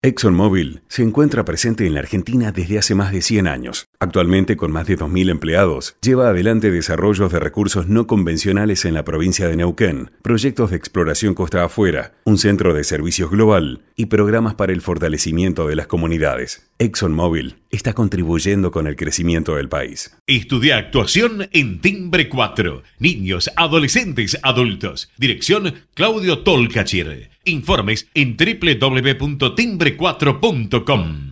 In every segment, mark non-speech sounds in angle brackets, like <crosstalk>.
ExxonMobil se encuentra presente en la Argentina desde hace más de 100 años. Actualmente, con más de 2.000 empleados, lleva adelante desarrollos de recursos no convencionales en la provincia de Neuquén, proyectos de exploración costa afuera, un centro de servicios global y programas para el fortalecimiento de las comunidades. ExxonMobil está contribuyendo con el crecimiento del país. Estudia actuación en Timbre 4. Niños, adolescentes, adultos. Dirección Claudio Tolcachir. Informes en www.timbre4.com.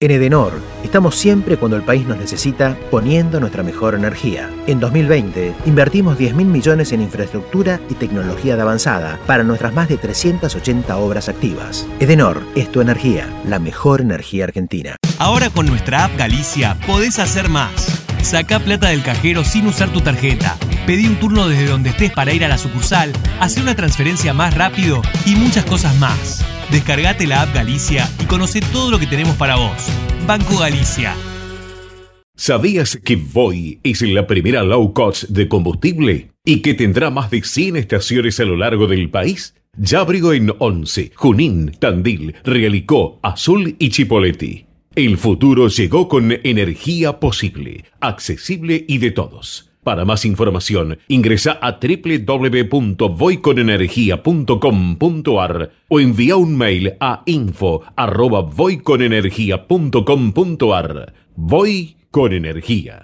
En Edenor, estamos siempre cuando el país nos necesita poniendo nuestra mejor energía. En 2020, invertimos 10 mil millones en infraestructura y tecnología de avanzada para nuestras más de 380 obras activas. Edenor es tu energía, la mejor energía argentina. Ahora con nuestra app Galicia podés hacer más. Saca plata del cajero sin usar tu tarjeta. Pedí un turno desde donde estés para ir a la sucursal, hacer una transferencia más rápido y muchas cosas más. Descargate la app Galicia y conoce todo lo que tenemos para vos. Banco Galicia. ¿Sabías que Voy es la primera low cost de combustible y que tendrá más de 100 estaciones a lo largo del país? Ya abrigo en Once, Junín, Tandil, Realicó, Azul y Chipoleti. El futuro llegó con energía posible, accesible y de todos. Para más información, ingresa a www.voyconenergia.com.ar o envía un mail a info@voyconenergia.com.ar. Voy con energía.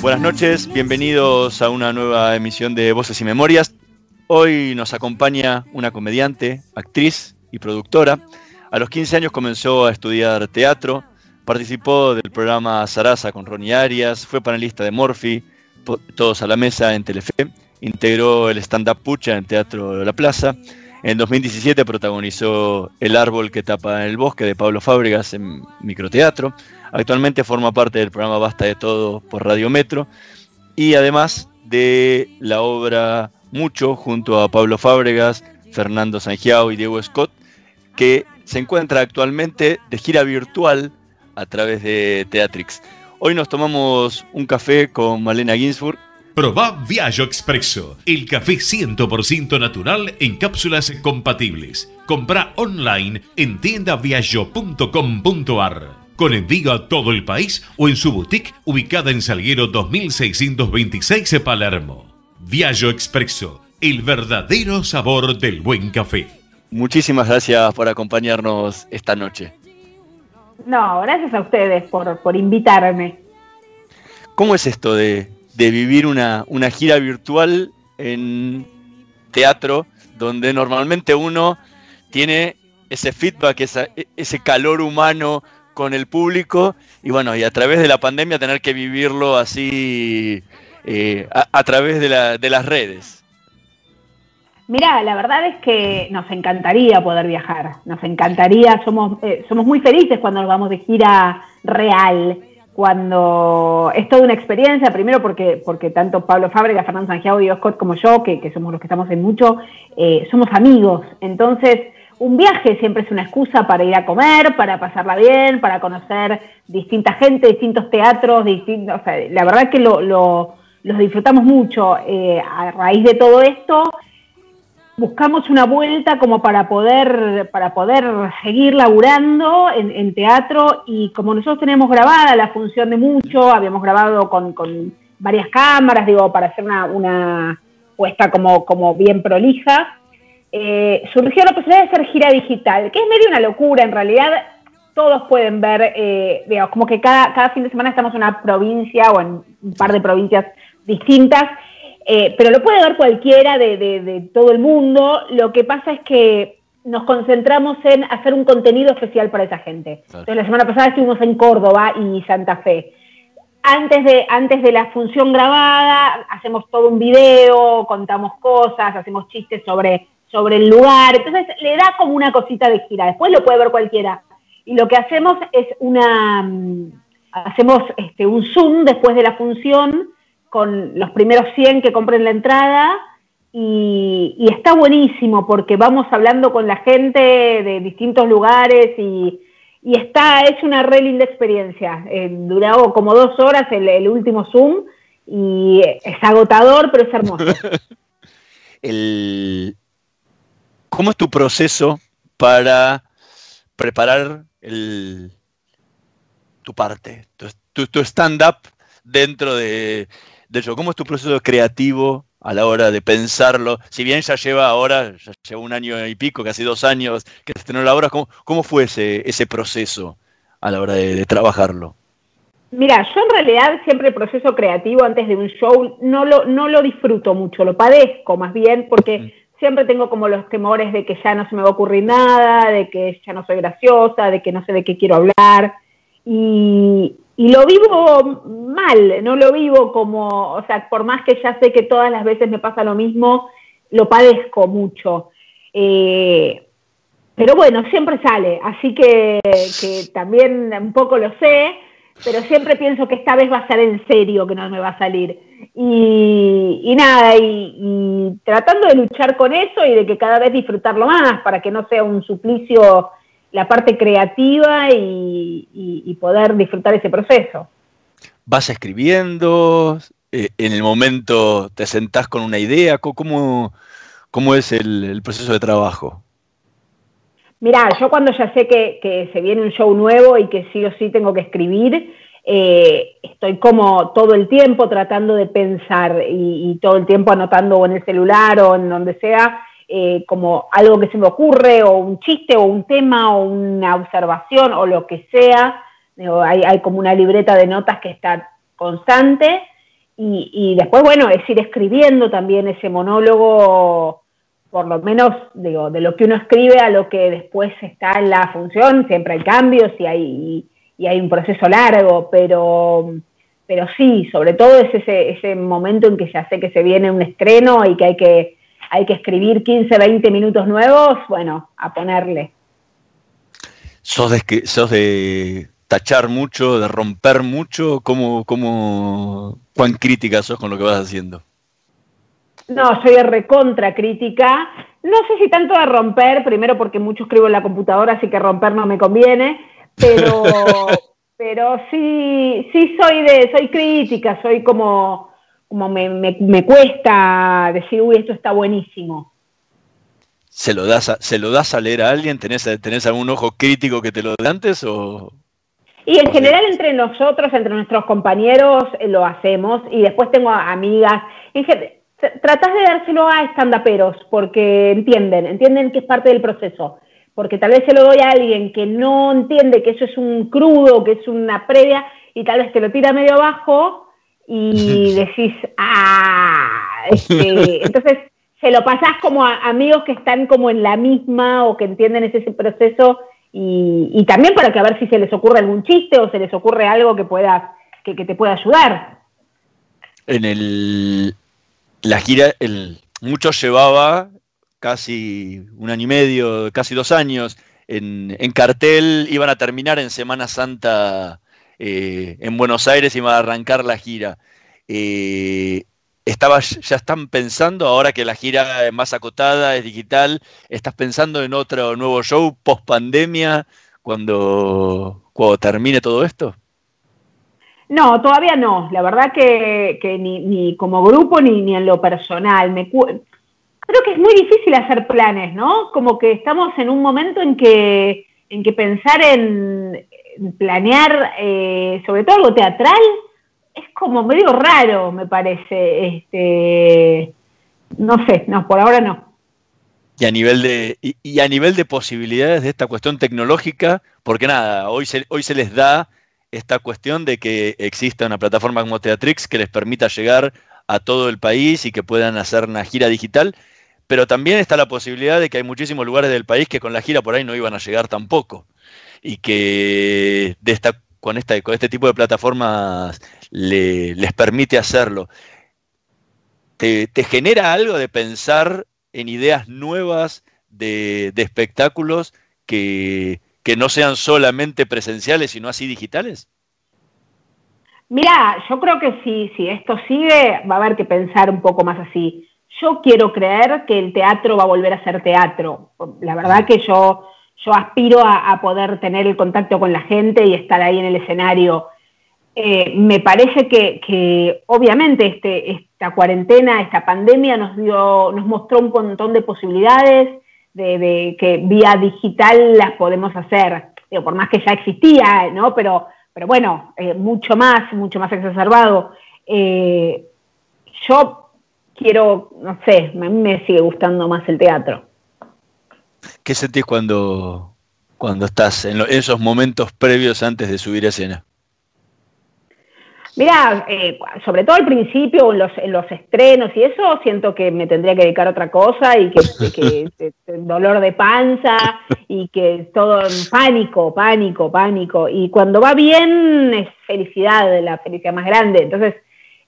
Buenas noches, bienvenidos a una nueva emisión de Voces y Memorias. Hoy nos acompaña una comediante, actriz y productora. A los 15 años comenzó a estudiar teatro, participó del programa Sarasa con Ronnie Arias, fue panelista de Morphy, Todos a la Mesa en Telefe, integró el stand-up Pucha en Teatro la Plaza. En 2017 protagonizó El árbol que tapa el bosque de Pablo Fábregas en microteatro. Actualmente forma parte del programa Basta de Todo por Radio Metro y además de la obra Mucho junto a Pablo Fábregas, Fernando Sangiao y Diego Scott, que se encuentra actualmente de gira virtual a través de Teatrix. Hoy nos tomamos un café con Malena Ginsburg. Proba Viaggio Expresso, el café 100% natural en cápsulas compatibles. Compra online en tiendaviaggio.com.ar con envío a todo el país o en su boutique ubicada en Salguero 2626 de Palermo. Viaggio Expresso, el verdadero sabor del buen café. Muchísimas gracias por acompañarnos esta noche. No, gracias a ustedes por, invitarme. ¿Cómo es esto de, vivir una, una gira virtual en teatro donde normalmente uno tiene ese feedback, ese calor humano con el público y bueno, y a través de la pandemia tener que vivirlo así eh, a, través de, la, de, las redes. Mira, la verdad es que nos encantaría poder viajar, nos encantaría, somos, eh, somos muy felices cuando nos vamos de gira real, cuando es toda una experiencia, primero porque, porque tanto Pablo Fábrega, Fernando Santiago, Diego Scott como yo, que, que, somos los que estamos en mucho, eh, somos amigos, entonces un viaje siempre es una excusa para ir a comer, para pasarla bien, para conocer distinta gente, distintos teatros, distintos, o sea, la verdad que lo, los disfrutamos mucho. Eh, a raíz de todo esto, buscamos una vuelta como para poder, para poder seguir laburando en, teatro y como nosotros tenemos grabada la función de mucho, habíamos grabado con, varias cámaras, digo, para hacer una, una puesta como, como bien prolija eh, surgió la posibilidad de hacer gira digital, que es medio una locura en realidad. Todos pueden ver, eh, digamos, como que cada, cada fin de semana estamos en una provincia o en un par de provincias distintas, eh, pero lo puede ver cualquiera de, todo el mundo. Lo que pasa es que nos concentramos en hacer un contenido especial para esa gente. Entonces, la semana pasada estuvimos en Córdoba y Santa Fe. antes de, antes de la función grabada, hacemos todo un video, contamos cosas, hacemos chistes sobre, sobre el lugar. Entonces le da como una cosita de gira. Después lo puede ver cualquiera. Y lo que hacemos es una. Mm, hacemos este, un Zoom después de la función con los primeros 100 que compren la entrada. Y, está buenísimo porque vamos hablando con la gente de distintos lugares y, está, es una re linda experiencia. Eh, duró como dos horas el, último Zoom y es agotador, pero es hermoso. <laughs> ¿Cómo es tu proceso para preparar el, tu parte, tu, tu stand-up dentro de, de eso? ¿Cómo es tu proceso creativo a la hora de pensarlo? Si bien ya lleva ahora, ya lleva un año y pico, casi dos años que estrenó la obra, ¿cómo, cómo fue ese, ese proceso a la hora de, trabajarlo? Mira, yo en realidad siempre el proceso creativo antes de un show no lo, no lo disfruto mucho, lo padezco más bien porque mm. Siempre tengo como los temores de que ya no se me va a ocurrir nada, de que ya no soy graciosa, de que no sé de qué quiero hablar. Y, lo vivo mal, no lo vivo como, o sea, por más que ya sé que todas las veces me pasa lo mismo, lo padezco mucho. Eh, pero bueno, siempre sale, así que, también un poco lo sé, pero siempre pienso que esta vez va a ser en serio que no me va a salir. Y, nada, y, tratando de luchar con eso y de que cada vez disfrutarlo más, para que no sea un suplicio la parte creativa y, poder disfrutar ese proceso. ¿Vas escribiendo? Eh, ¿En el momento te sentás con una idea? ¿Cómo, cómo es el, proceso de trabajo? Mirá, yo cuando ya sé que, se viene un show nuevo y que sí o sí tengo que escribir, eh, estoy como todo el tiempo tratando de pensar y, y, todo el tiempo anotando en el celular o en donde sea eh, como algo que se me ocurre, o un chiste, o un tema, o una observación, o lo que sea. hay, como una libreta de notas que está constante. Y, después, bueno, es ir escribiendo también ese monólogo, por lo menos, digo, de lo que uno escribe a lo que después está en la función. Siempre hay cambios y hay, y hay un proceso largo, pero pero sí, sobre todo es ese, ese momento en que ya sé que se viene un estreno y que hay que hay que escribir 15, 20 minutos nuevos, bueno, a ponerle. ¿Sos de, sos de tachar mucho, de romper mucho? ¿Cómo, cómo, ¿Cuán crítica sos con lo que vas haciendo? No, soy recontra crítica. No sé si tanto de romper, primero porque mucho escribo en la computadora, así que romper no me conviene, pero, <laughs> pero sí, sí soy de, soy crítica, soy como como me, cuesta decir, uy, esto está buenísimo. ¿Se lo, das a, ¿Se lo das a leer a alguien? ¿Tenés, ¿Tenés algún ojo crítico que te lo dé antes o...? Y en general entre nosotros, entre nuestros compañeros, eh, lo hacemos. Y después tengo amigas. Tratás de dárselo a estandaperos porque entienden, entienden que es parte del proceso. Porque tal vez se lo doy a alguien que no entiende que eso es un crudo, que es una previa, y tal vez te lo tira medio abajo y <laughs> decís, ah, este, <laughs> entonces se lo pasás como a amigos que están como en la misma o que entienden ese, proceso y, también para que a ver si se les ocurre algún chiste o se les ocurre algo que pueda, que, te pueda ayudar. En el, la gira, el, mucho llevaba casi un año y medio, casi dos años, en, cartel, iban a terminar en Semana Santa eh, en Buenos Aires va a arrancar la gira. Eh, estaba, ya están pensando, ahora que la gira es más acotada, es digital, ¿estás pensando en otro nuevo show post pandemia cuando, cuando termine todo esto? No, todavía no. La verdad que, ni, como grupo ni, ni en lo personal. Me creo que es muy difícil hacer planes, ¿no? Como que estamos en un momento en que, en que pensar en, planear, eh, sobre todo algo teatral, es como medio raro, me parece. Este, no sé, no, por ahora no. Y a nivel de, y, a nivel de posibilidades de esta cuestión tecnológica, porque nada, hoy se, hoy se les da esta cuestión de que exista una plataforma como Teatrix que les permita llegar a todo el país y que puedan hacer una gira digital, pero también está la posibilidad de que hay muchísimos lugares del país que con la gira por ahí no iban a llegar tampoco y que con, esta, con este tipo de plataformas les permite hacerlo. ¿Te, genera algo de pensar en ideas nuevas de, espectáculos que, no sean solamente presenciales, sino así digitales? Mira, yo creo que si, si esto sigue, va a haber que pensar un poco más así. Yo quiero creer que el teatro va a volver a ser teatro. La verdad que yo yo aspiro a, poder tener el contacto con la gente y estar ahí en el escenario. Eh, me parece que, obviamente este, esta cuarentena, esta pandemia nos dio, nos mostró un montón de posibilidades de, que vía digital las podemos hacer, por más que ya existía, ¿no? Pero, pero bueno, eh, mucho más, mucho más exacerbado. Eh, yo quiero, no sé, a mí me sigue gustando más el teatro. ¿Qué sentís cuando, cuando estás en, esos momentos previos antes de subir a escena? Mira, eh, sobre todo al principio, en los, en los estrenos y eso, siento que me tendría que dedicar a otra cosa y que, <laughs> dolor de panza y que todo pánico, pánico, pánico. Y cuando va bien es felicidad, la felicidad más grande. Entonces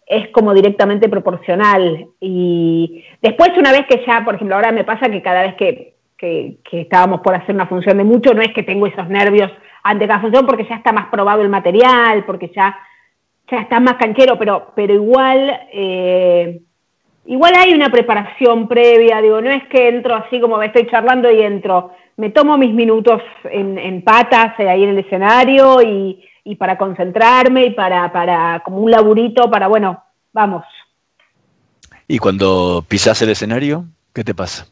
es como directamente proporcional. Y después, una vez que ya, por ejemplo, ahora me pasa que cada vez que que, estábamos por hacer una función de mucho, no es que tengo esos nervios ante cada función porque ya está más probado el material, porque ya, ya está más canchero, pero, pero igual, eh, igual hay una preparación previa, digo, no es que entro así como me estoy charlando y entro, me tomo mis minutos en, patas eh, ahí en el escenario y, y para concentrarme y para, para como un laburito para, bueno, vamos. ¿Y cuando pisas el escenario, qué te pasa?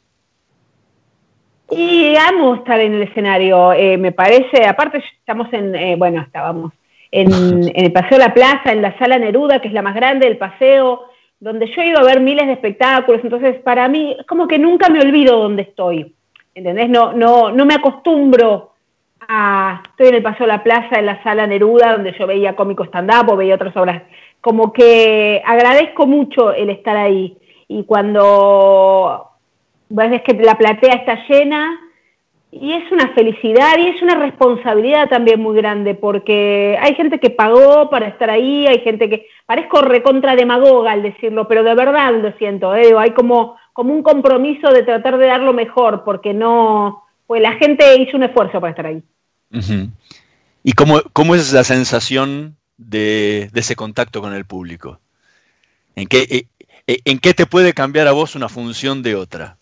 Y amo estar en el escenario, eh, me parece, aparte estamos en, eh, bueno, estábamos en, el Paseo de la Plaza, en la Sala Neruda, que es la más grande del paseo, donde yo he ido a ver miles de espectáculos, entonces para mí es como que nunca me olvido dónde estoy, ¿entendés? No, no, no me acostumbro a, estoy en el Paseo de la Plaza, en la Sala Neruda, donde yo veía cómico stand-up o veía otras obras, como que agradezco mucho el estar ahí, y cuando ves que la platea está llena y es una felicidad y es una responsabilidad también muy grande porque hay gente que pagó para estar ahí, hay gente que parezco recontra demagoga al decirlo, pero de verdad lo siento, ¿eh? hay como, como un compromiso de tratar de dar lo mejor porque no, pues la gente hizo un esfuerzo para estar ahí. ¿Y cómo, cómo, es la sensación de, de, ese contacto con el público? ¿En qué, eh, eh, ¿En qué te puede cambiar a vos una función de otra?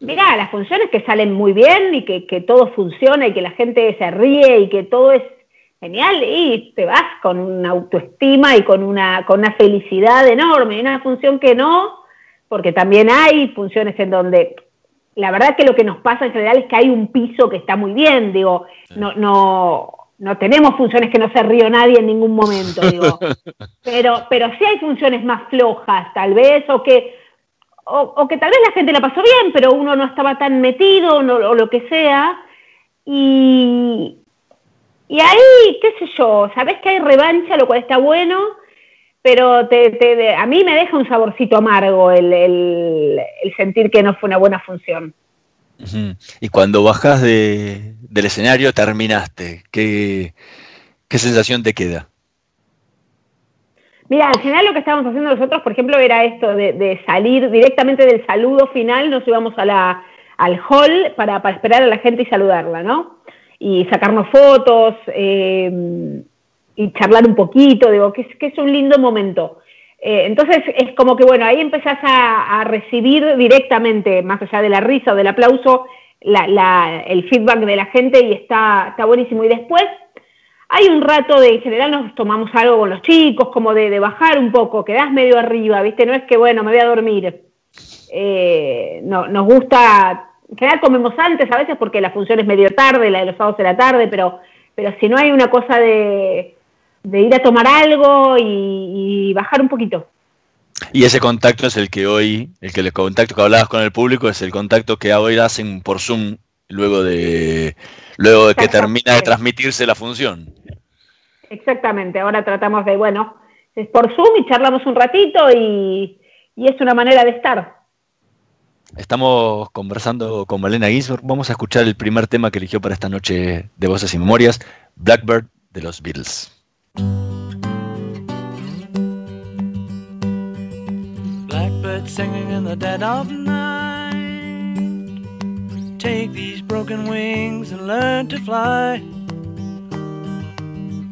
Mira, las funciones que salen muy bien y que, que, todo funciona y que la gente se ríe y que todo es genial y te vas con una autoestima y con una, con una felicidad enorme. Y una función que no, porque también hay funciones en donde la verdad que lo que nos pasa en general es que hay un piso que está muy bien, digo, no, no, no tenemos funciones que no se ríe nadie en ningún momento, digo, <laughs> pero, pero sí hay funciones más flojas, tal vez, o que o, que tal vez la gente la pasó bien, pero uno no estaba tan metido o lo que sea. Y, y ahí, qué sé yo, sabes que hay revancha, lo cual está bueno, pero te, a mí me deja un saborcito amargo el, sentir que no fue una buena función. Y cuando bajas del escenario, terminaste, ¿qué, qué sensación te queda? Mira, al final lo que estábamos haciendo nosotros, por ejemplo, era esto de, salir directamente del saludo final, nos íbamos a la, al hall para, esperar a la gente y saludarla, ¿no? Y sacarnos fotos eh, y charlar un poquito, digo, que es, que es un lindo momento. Eh, entonces es como que, bueno, ahí empezás a, recibir directamente, más allá de la risa o del aplauso, el feedback de la gente y está, está buenísimo. Y después hay un rato de, en general nos tomamos algo con los chicos, como de, bajar un poco, quedás medio arriba, ¿viste? No es que, bueno, me voy a dormir. Eh, no, nos gusta, en general comemos antes a veces porque la función es medio tarde, la de los sábados de la tarde, pero, pero si no hay una cosa de, ir a tomar algo y, bajar un poquito. Y ese contacto es el que hoy, el que el contacto que hablabas con el público es el contacto que hoy hacen por Zoom luego de luego de que termina de transmitirse la función. Exactamente, ahora tratamos de, bueno, es por Zoom y charlamos un ratito y, es una manera de estar. Estamos conversando con Malena Ginsburg. Vamos a escuchar el primer tema que eligió para esta noche de Voces y Memorias, Blackbird de los Beatles. Blackbird singing in the dead of night. Take these broken wings and learn to fly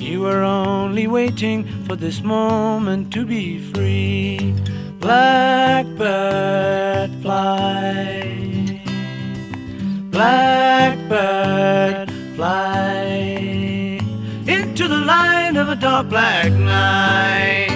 You were only waiting for this moment to be free. Blackbird fly. Blackbird fly into the light of a dark black night.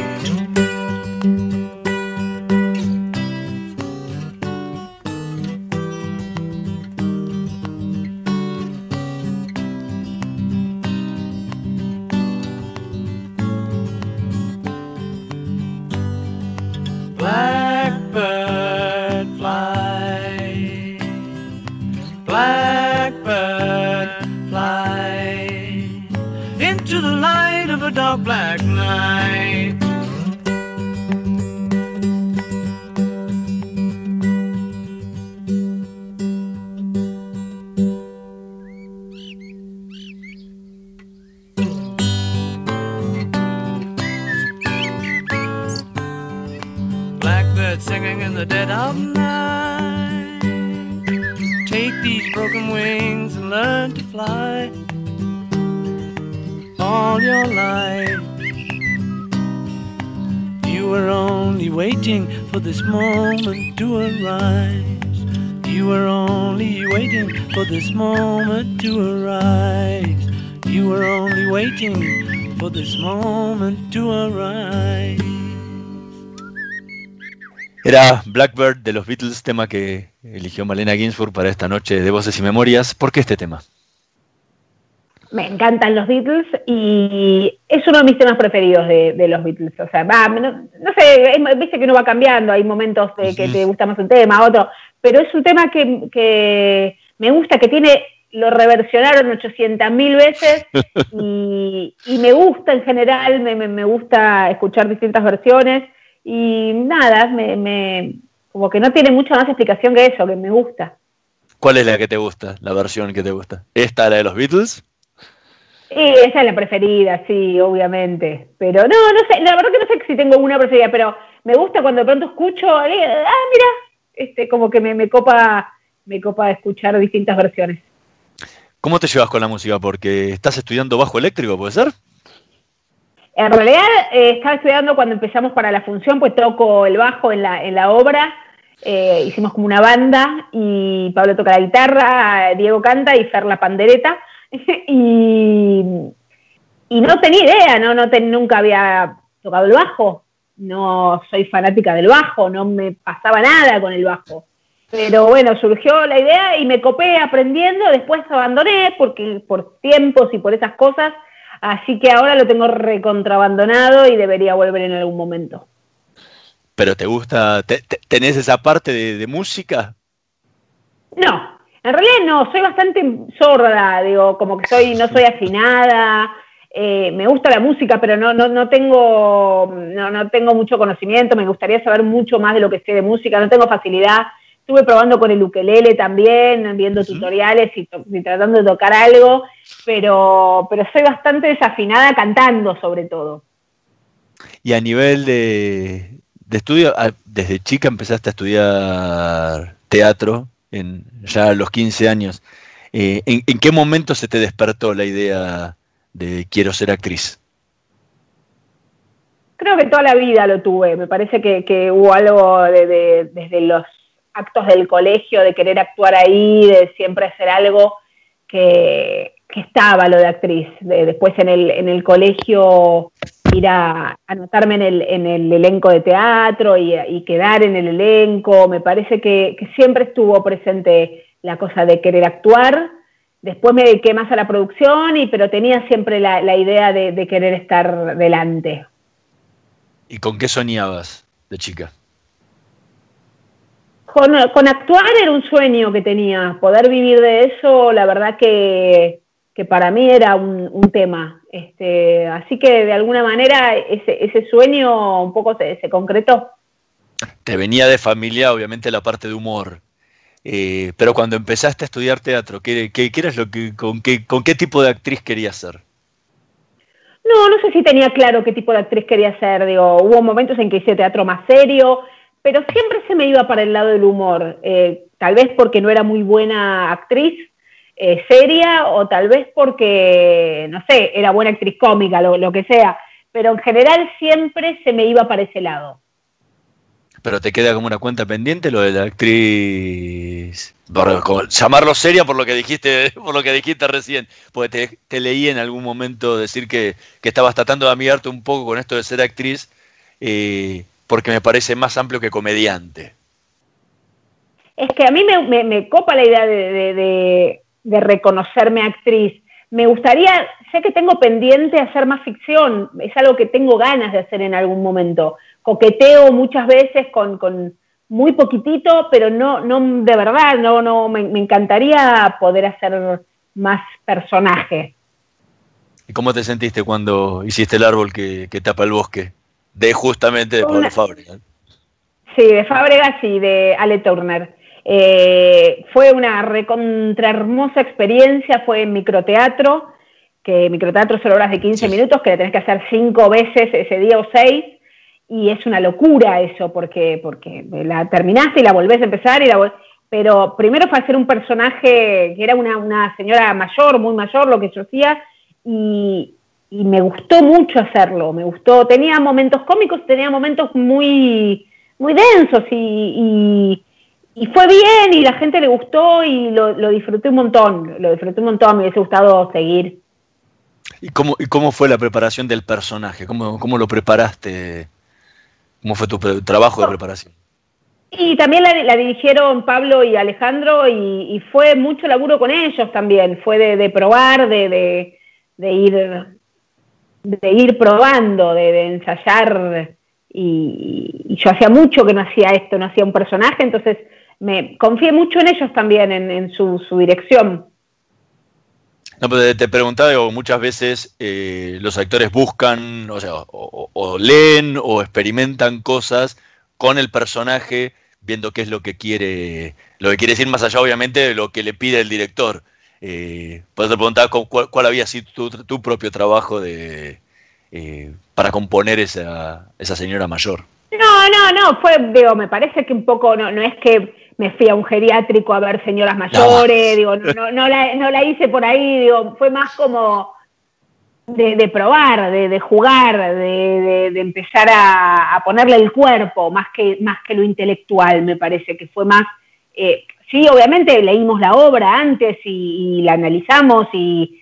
Blackbird de los Beatles, tema que eligió Malena Ginsburg para esta noche de Voces y Memorias. ¿Por qué este tema? Me encantan los Beatles y es uno de mis temas preferidos de, de los Beatles. O sea, va, no, no sé, es- viste que uno va cambiando, hay momentos de que te gusta más un tema, otro, pero es un tema que, que me gusta, que tiene, lo reversionaron 800.000 veces <laughs> y, y me gusta en general, me, me- me gusta escuchar distintas versiones y nada, me, me- como que no tiene mucha más explicación que eso, que me gusta. ¿Cuál es la que te gusta? La versión que te gusta. ¿Esta, la de los Beatles? Y esa es la preferida, sí, obviamente. Pero no, no sé, la verdad que no sé si tengo una preferida, pero me gusta cuando de pronto escucho, eh, ah, mira, este, como que me, me copa, me copa escuchar distintas versiones. ¿Cómo te llevas con la música? Porque estás estudiando bajo eléctrico, ¿puede ser? En realidad eh, estaba estudiando cuando empezamos para la función, pues toco el bajo en la, en la obra, eh, hicimos como una banda y Pablo toca la guitarra, Diego canta y Fer la pandereta. <laughs> y, y no tenía idea, no, no nunca había tocado el bajo, no soy fanática del bajo, no me pasaba nada con el bajo. Pero bueno, surgió la idea y me copé aprendiendo, después abandoné porque por tiempos y por esas cosas, así que ahora lo tengo recontrabandonado y debería volver en algún momento. ¿Pero te gusta, te- te- tenés esa parte de, de música? No, en realidad no, soy bastante sorda, digo, como que soy, no soy afinada, eh, me gusta la música, pero no, no, no tengo, no, no tengo mucho conocimiento, me gustaría saber mucho más de lo que sé de música, no tengo facilidad. Estuve probando con el ukelele también, viendo tutoriales y, tratando de tocar algo, pero, pero soy bastante desafinada cantando sobre todo. Y a nivel de, de estudio, ah, desde chica empezaste a estudiar teatro, en, ya a los 15 años. Eh, ¿en, en qué momento se te despertó la idea de quiero ser actriz? Creo que toda la vida lo tuve. Me parece que, que hubo algo de, de- desde los actos del colegio de querer actuar ahí, de siempre hacer algo que, que estaba lo de actriz. De- después en el, en el colegio ir a anotarme en el, en el elenco de teatro y, quedar en el elenco. Me parece que, que siempre estuvo presente la cosa de querer actuar. Después me dediqué más a la producción, y, pero tenía siempre la, la idea de, de querer estar delante. ¿Y con qué soñabas de chica? Con, actuar era un sueño que tenía, poder vivir de eso, la verdad que, para mí era un, tema. Este, así que de alguna manera ese, sueño un poco se, concretó. Te venía de familia, obviamente, la parte de humor. Eh, pero cuando empezaste a estudiar teatro, ¿qué, qué, lo que, con, qué, ¿con qué tipo de actriz querías ser? No, no sé si tenía claro qué tipo de actriz quería ser. Digo, hubo momentos en que hice teatro más serio, pero siempre se me iba para el lado del humor. Eh, tal vez porque no era muy buena actriz eh, seria o tal vez porque, no sé, era buena actriz cómica, lo, lo que sea. Pero en general siempre se me iba para ese lado. Pero te queda como una cuenta pendiente lo de la actriz. llamarlo seria por lo que dijiste, <laughs> por lo que dijiste recién. Porque te, leí en algún momento decir que, estabas tratando de amigarte un poco con esto de ser actriz, eh, porque me parece más amplio que comediante. Es que a mí me, copa la idea de, de reconocerme actriz. Me gustaría, sé que tengo pendiente hacer más ficción, es algo que tengo ganas de hacer en algún momento coqueteo muchas veces con, muy poquitito, pero no, no de verdad, no, no, me, encantaría poder hacer más personaje. ¿Y cómo te sentiste cuando hiciste el árbol que, tapa el bosque? De justamente de Pablo Fábrega. Sí, de Fábrega y de Ale Turner. Eh, fue una recontra hermosa experiencia, fue en microteatro, que microteatro son horas de 15 minutos, que le tenés que hacer cinco veces ese día o seis, y es una locura eso, porque, porque la terminaste y la volvés a empezar, y la pero primero fue hacer un personaje que era una, señora mayor, muy mayor, lo que yo hacía, y, me gustó mucho hacerlo, me gustó, tenía momentos cómicos, tenía momentos muy, muy densos, y, y, fue bien, y la gente le gustó, y lo, disfruté un montón, lo disfruté un montón, me hubiese gustado seguir. ¿Y cómo, y cómo fue la preparación del personaje? ¿Cómo, cómo lo preparaste? ¿Cómo fue tu trabajo de preparación? Y también la, dirigieron Pablo y Alejandro y, fue mucho laburo con ellos también, fue de, probar, de, ir de ir probando, de, ensayar y, yo hacía mucho que no hacía esto, no hacía un personaje, entonces me confié mucho en ellos también, en, su, dirección. No, pero te preguntaba, digo, muchas veces eh, los actores buscan, o sea, o, leen o experimentan cosas con el personaje, viendo qué es lo que quiere, lo que quiere decir más allá, obviamente, de lo que le pide el director. Eh, te preguntar cuál, cuál, había sido tu, propio trabajo de, eh, para componer esa, esa señora mayor. No, no, no, fue, digo, me parece que un poco, no, no es que me fui a un geriátrico a ver señoras mayores, digo, no, no, la, no la hice por ahí, digo, fue más como de, probar, de, jugar, de, empezar a, ponerle el cuerpo, más que, más que lo intelectual, me parece que fue más, eh, sí, obviamente leímos la obra antes y, la analizamos y,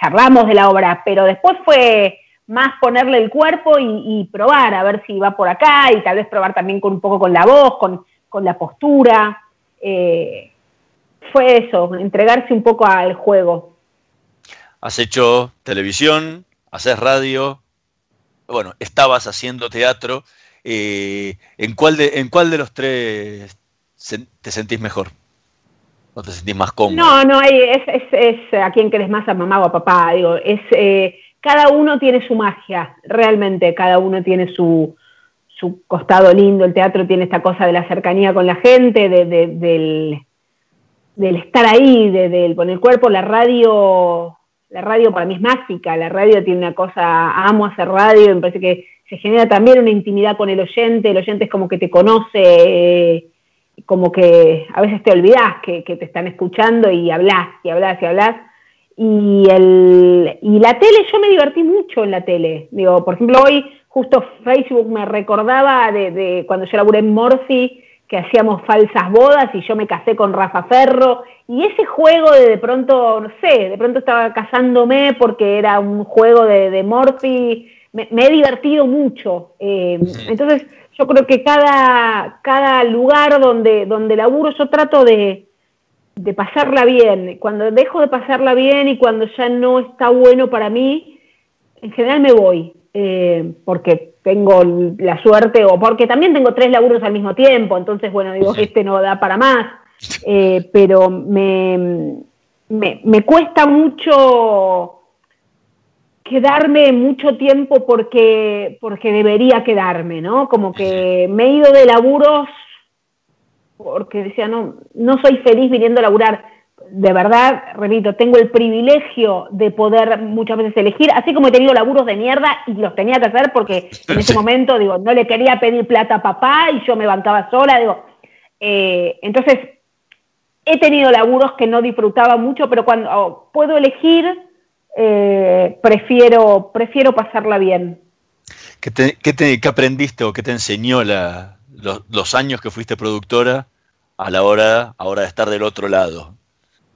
charlamos de la obra, pero después fue más ponerle el cuerpo y, probar, a ver si va por acá y tal vez probar también con un poco con la voz, con con la postura. Eh, fue eso, entregarse un poco al juego. Has hecho televisión, haces radio, bueno, estabas haciendo teatro. Eh, ¿en, cuál de, ¿En cuál de los tres te sentís mejor? ¿O te sentís más cómodo? No, no, es, es, a quién querés más, a mamá o a papá. Digo, es, eh, cada uno tiene su magia, realmente, cada uno tiene su, su costado lindo, el teatro tiene esta cosa de la cercanía con la gente, del, estar ahí, del poner el cuerpo, la radio, la radio para mí es mágica, la radio tiene una cosa, amo hacer radio, me parece que se genera también una intimidad con el oyente, el oyente es como que te conoce, como que a veces te olvidas que, que, te están escuchando y hablas y hablas y hablas. Y, el, y la tele, yo me divertí mucho en la tele. Digo, por ejemplo, hoy justo Facebook me recordaba de, cuando yo laburé en Morsi, que hacíamos falsas bodas y yo me casé con Rafa Ferro, y ese juego de de pronto, no sé, de pronto estaba casándome porque era un juego de, de Morphy, me, he divertido mucho. Eh, entonces, yo creo que cada, cada lugar donde, donde laburo yo trato de, de pasarla bien. Cuando dejo de pasarla bien y cuando ya no está bueno para mí, en general me voy. Eh, porque tengo la suerte, o porque también tengo tres laburos al mismo tiempo, entonces, bueno, digo, este no da para más, eh, pero me, me, cuesta mucho quedarme mucho tiempo porque, porque debería quedarme, ¿no? Como que me he ido de laburos porque decía, no, no soy feliz viniendo a laburar de verdad, repito, tengo el privilegio de poder muchas veces elegir, así como he tenido laburos de mierda y los tenía que hacer porque en ese <laughs> momento, digo, no le quería pedir plata a papá y yo me bancaba sola, digo, eh, entonces he tenido laburos que no disfrutaba mucho, pero cuando puedo elegir, eh, prefiero, prefiero pasarla bien. ¿Qué, te, aprendiste o qué te enseñó la, los, los, años que fuiste productora a la hora ahora de estar del otro lado?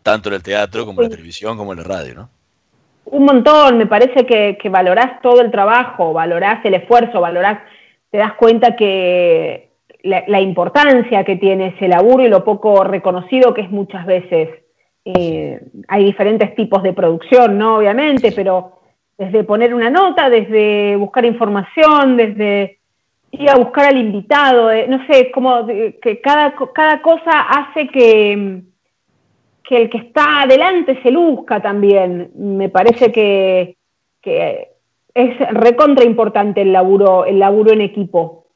tanto en el teatro como en la televisión como en la radio, ¿no? Un montón, me parece que, valorás todo el trabajo, valorás el esfuerzo, valorás, te das cuenta que la, importancia que tiene ese laburo y lo poco reconocido que es muchas veces. Eh, hay diferentes tipos de producción, ¿no? Obviamente, pero desde poner una nota, desde buscar información, desde ir a buscar al invitado, eh, no sé, como que cada, cada cosa hace que que el que está adelante se luzca también. Me parece que, es recontra importante el laburo, el laburo en equipo.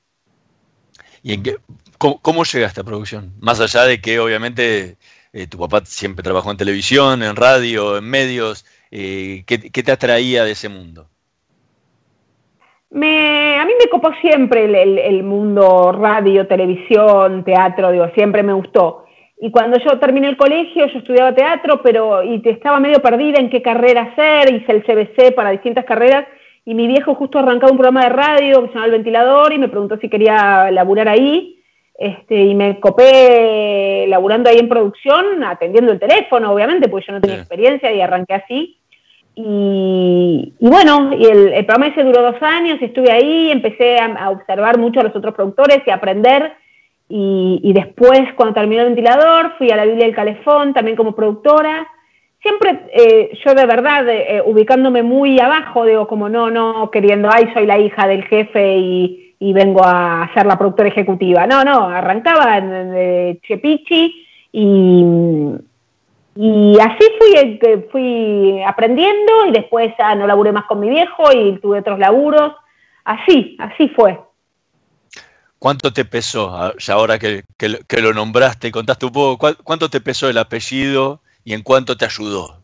¿Y en qué, cómo, llega a esta producción? Más allá de que obviamente eh, tu papá siempre trabajó en televisión, en radio, en medios, eh, ¿qué, te atraía de ese mundo? Me, a mí me copó siempre el, mundo radio, televisión, teatro, digo, siempre me gustó. Y cuando yo terminé el colegio, yo estudiaba teatro, pero y estaba medio perdida en qué carrera hacer, hice el CBC para distintas carreras, y mi viejo justo arrancaba un programa de radio que se llama El Ventilador y me preguntó si quería laburar ahí, este, y me copé laburando ahí en producción, atendiendo el teléfono, obviamente, porque yo no tenía experiencia y arranqué así. Y, bueno, y el, programa ese duró dos años, estuve ahí, empecé a, a observar mucho a los otros productores y a aprender y, después, cuando terminó el ventilador, fui a la Biblia del Calefón, también como productora. Siempre eh, yo de verdad, eh, eh, ubicándome muy abajo, digo, como no, no, queriendo, ay, soy la hija del jefe y, vengo a ser la productora ejecutiva. No, no, arrancaba de Chepichi y, y así fui, fui aprendiendo y después ya no laburé más con mi viejo y tuve otros laburos. Así, así fue. ¿Cuánto te pesó, ya ahora que, lo nombraste y contaste un poco, cuánto te pesó el apellido y en cuánto te ayudó?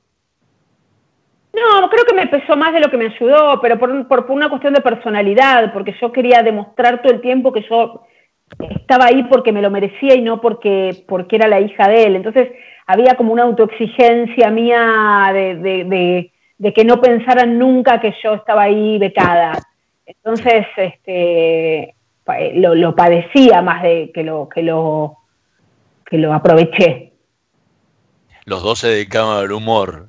No, creo que me pesó más de lo que me ayudó, pero por, por, una cuestión de personalidad, porque yo quería demostrar todo el tiempo que yo estaba ahí porque me lo merecía y no porque, porque era la hija de él. Entonces había como una autoexigencia mía de, de que no pensaran nunca que yo estaba ahí becada. Entonces, este, eh, lo, padecía más de que lo, que lo, que lo aproveché. Los dos se dedicaban al humor.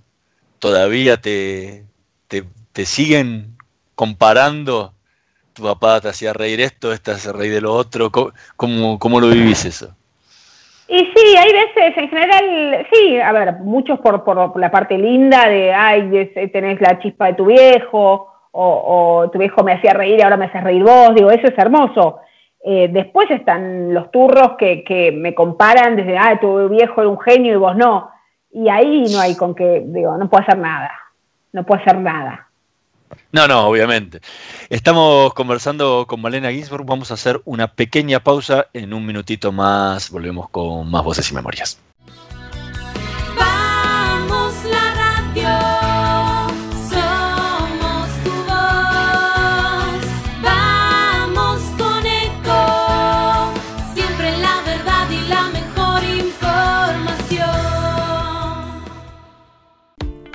¿Todavía te, te, siguen comparando? Tu papá te hacía reír esto, este hace reír de lo otro. ¿Cómo, cómo, lo vivís eso? Y sí, hay veces, en general, sí, a ver, muchos por, por la parte linda de, ay, tenés la chispa de tu viejo, o, tu viejo me hacía reír y ahora me haces reír vos, digo, eso es hermoso. Eh, después están los turros que, que, me comparan desde, ah, tu viejo era un genio y vos no. Y ahí no hay con que, digo, no puedo hacer nada, no puedo hacer nada. No, no, obviamente. Estamos conversando con Malena Ginsburg, vamos a hacer una pequeña pausa, en un minutito más volvemos con más voces y memorias.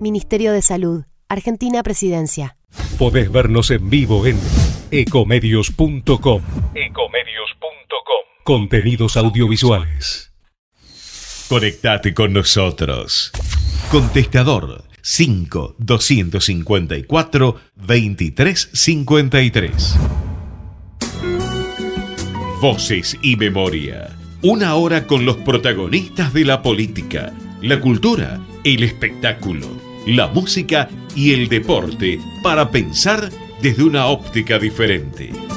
Ministerio de Salud, Argentina Presidencia. Podés vernos en vivo en Ecomedios.com. Ecomedios.com. Contenidos audiovisuales. Conectate con nosotros. Contestador 5 254 2353. Voces y memoria. Una hora con los protagonistas de la política, la cultura, el espectáculo, la música y el deporte para pensar desde una óptica diferente.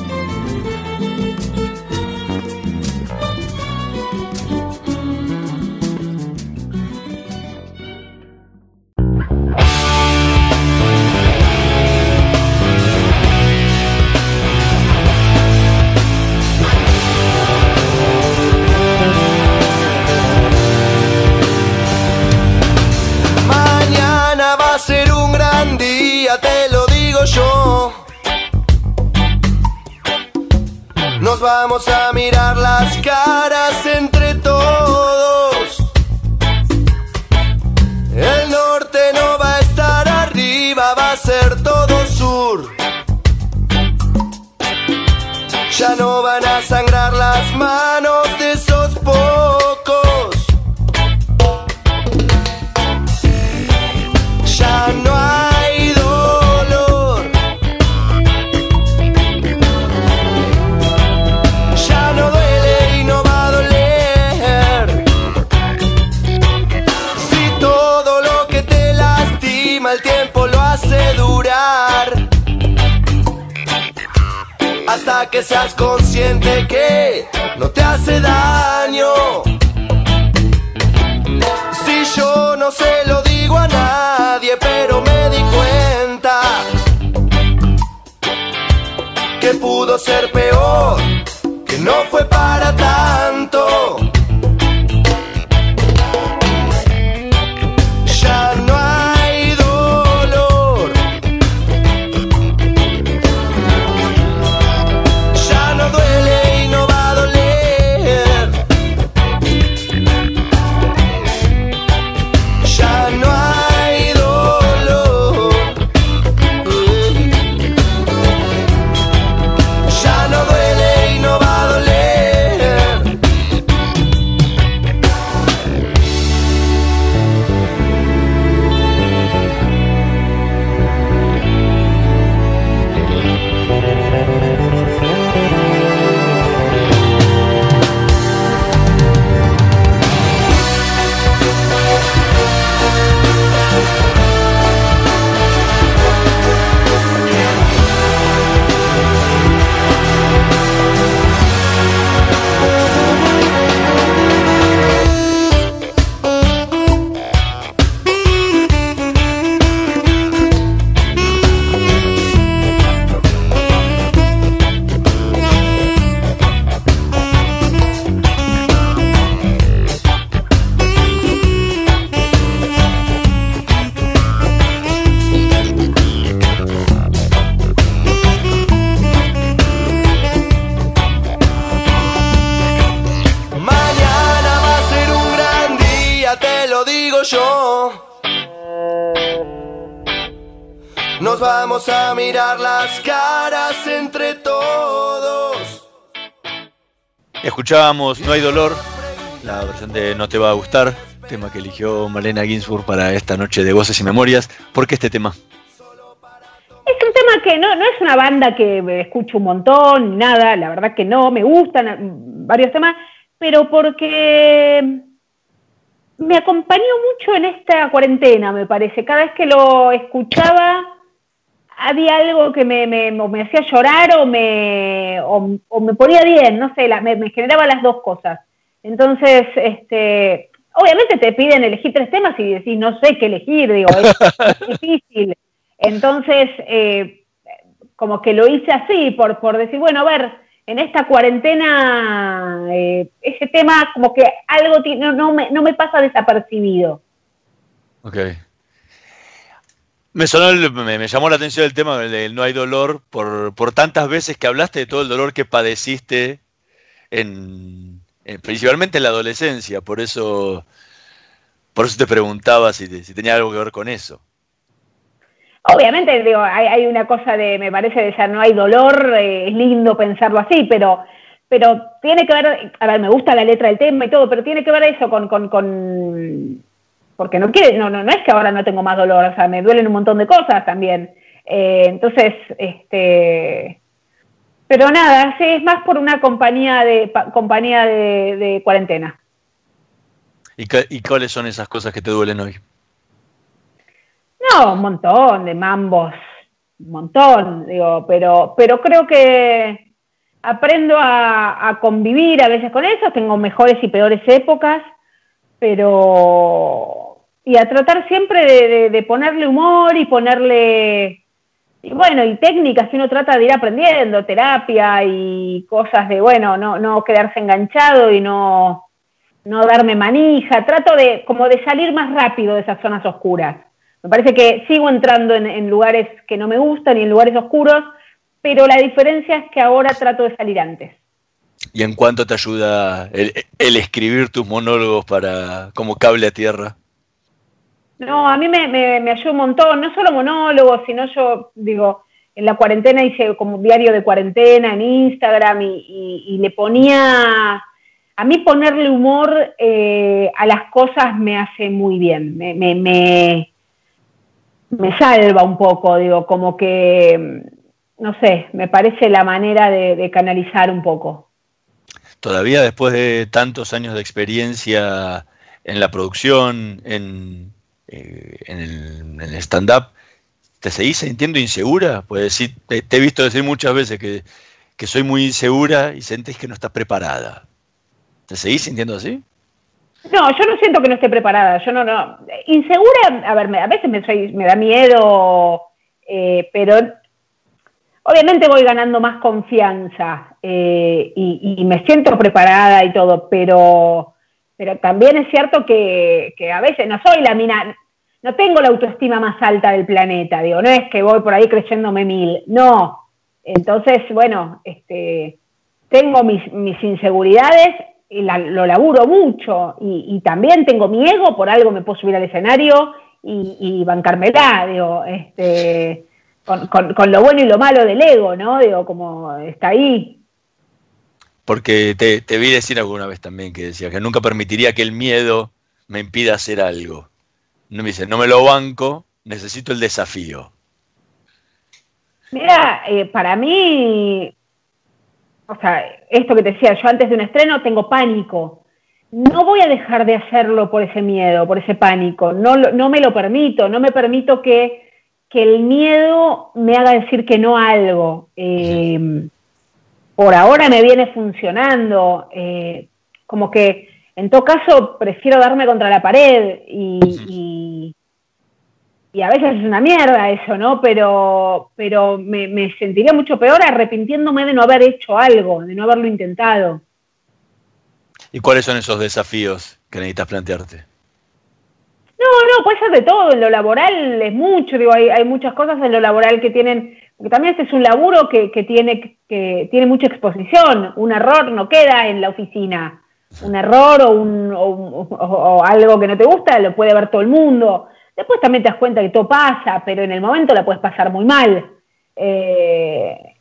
Pudo ser peor, que no fue para tanto. A mirar las caras entre todos. Escuchábamos No hay dolor, la versión de No te va a gustar, tema que eligió Malena Ginsburg para esta noche de Voces y Memorias. ¿Por qué este tema? Es un tema que no, no es una banda que escucho un montón, nada, la verdad que no, me gustan mm, varios temas, pero porque me acompañó mucho en esta cuarentena, me parece. Cada vez que lo escuchaba había algo que me, me, me hacía llorar o me, o, o me ponía bien, no sé, la- me, me generaba las dos cosas. Entonces, este, obviamente te piden elegir tres temas y decís, no sé qué elegir, digo, es, es <laughs> difícil. Entonces, eh, como que lo hice así, por, por decir, bueno, a ver, en esta cuarentena, eh, ese tema como que algo no, no, me, no me pasa desapercibido. Ok. Me sonó, el- me, llamó la atención el tema del no hay dolor por, por tantas veces que hablaste de todo el dolor que padeciste en, en- principalmente en la adolescencia, por eso, por eso te preguntaba si, si tenía algo que ver con eso. obviamente, digo, hay, una cosa de, me parece, de ya no hay dolor, eh, es lindo pensarlo así, pero, pero tiene que ver, a ver, me gusta la letra del tema y todo, pero tiene que ver eso con, con porque no quiere, no, no, no es que ahora no tengo más dolor, o sea, me duelen un montón de cosas también. Eh, entonces, este, pero nada, sí, es más por una compañía de compañía de, de cuarentena. ¿Y, ¿Y, cuáles son esas cosas que te duelen hoy? No, un montón de mambos, un montón, digo, pero, pero creo que aprendo a, a convivir a veces con eso, tengo mejores y peores épocas, pero y a tratar siempre de, ponerle humor y ponerle, y bueno, y técnicas que uno trata de ir aprendiendo, terapia y cosas de, bueno, no, no quedarse enganchado y no, no darme manija, trato de como de salir más rápido de esas zonas oscuras. Me parece que sigo entrando en, en lugares que no me gustan y en lugares oscuros, pero la diferencia es que ahora trato de salir antes. ¿Y en cuánto te ayuda el, el escribir tus monólogos para como cable a tierra? No, a mí me, me, me ayuda un montón, no solo monólogos, sino yo, digo, en la cuarentena hice como diario de cuarentena en Instagram y, y, y le ponía, a mí ponerle humor eh, a las cosas me hace muy bien, me, me, me, me, salva un poco, digo, como que, no sé, me parece la manera de, de canalizar un poco. Todavía después de tantos años de experiencia en la producción, en eh, en el, stand-up, ¿te seguís sintiendo insegura? Pues decir, te, he visto decir muchas veces que, que soy muy insegura y sentís que no estás preparada. ¿Te seguís sintiendo así? No, yo no siento que no esté preparada. Yo no, no. Insegura, a ver, a veces me, me da miedo, eh, pero obviamente voy ganando más confianza eh, y, me siento preparada y todo, pero, pero también es cierto que, a veces no soy la mina, no tengo la autoestima más alta del planeta, digo, no es que voy por ahí creyéndome mil, no. Entonces, bueno, este, tengo mis, mis inseguridades, y lo laburo mucho, y, también tengo mi ego, por algo me puedo subir al escenario y, y bancármela, digo, este, con, con, con, lo bueno y lo malo del ego, ¿no? Digo, como está ahí. Porque te, te vi decir alguna vez también que decía que nunca permitiría que el miedo me impida hacer algo no me dice, no me lo banco, necesito el desafío. Mira, eh, para mí, o sea, esto que te decía, yo antes de un estreno tengo pánico. No voy a dejar de hacerlo por ese miedo, por ese pánico. No, no me lo permito, no me permito que, que el miedo me haga decir que no a algo. Eh, por ahora me viene funcionando. Eh, como que en todo caso, prefiero darme contra la pared y, y, y, a veces es una mierda eso, ¿no? Pero, pero me, me, sentiría mucho peor arrepintiéndome de no haber hecho algo, de no haberlo intentado. ¿Y cuáles son esos desafíos que necesitas plantearte? No, no, puede ser de todo. En lo laboral es mucho, digo, hay, hay muchas cosas en lo laboral que tienen, porque también este es un laburo que, que, tiene, que tiene mucha exposición. Un error no queda en la oficina un error o, un, o, algo que no te gusta, lo puede ver todo el mundo. Después también te das cuenta que todo pasa, pero en el momento la puedes pasar muy mal. Eh,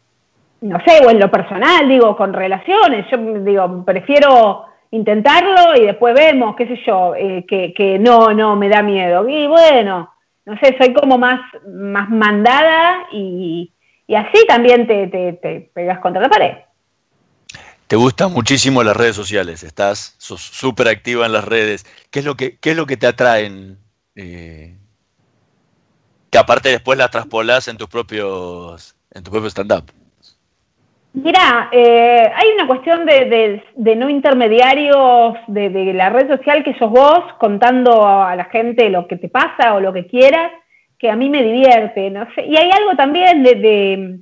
no sé, o en lo personal, digo, con relaciones, yo digo, prefiero intentarlo y después vemos, qué sé yo, eh, que, que, no, no, me da miedo. Y bueno, no sé, soy como más, más mandada y, y así también te, te, te pegas contra la pared. Te gustan muchísimo las redes sociales, estás súper activa en las redes. ¿Qué es lo que, es lo que te atraen? Eh, que aparte después las traspolás en tus propios, en tu propio stand-up. Mira, eh, hay una cuestión de no intermediarios de, de, la red social que sos vos contando a la gente lo que te pasa o lo que quieras, que a mí me divierte, no sé. Y hay algo también de,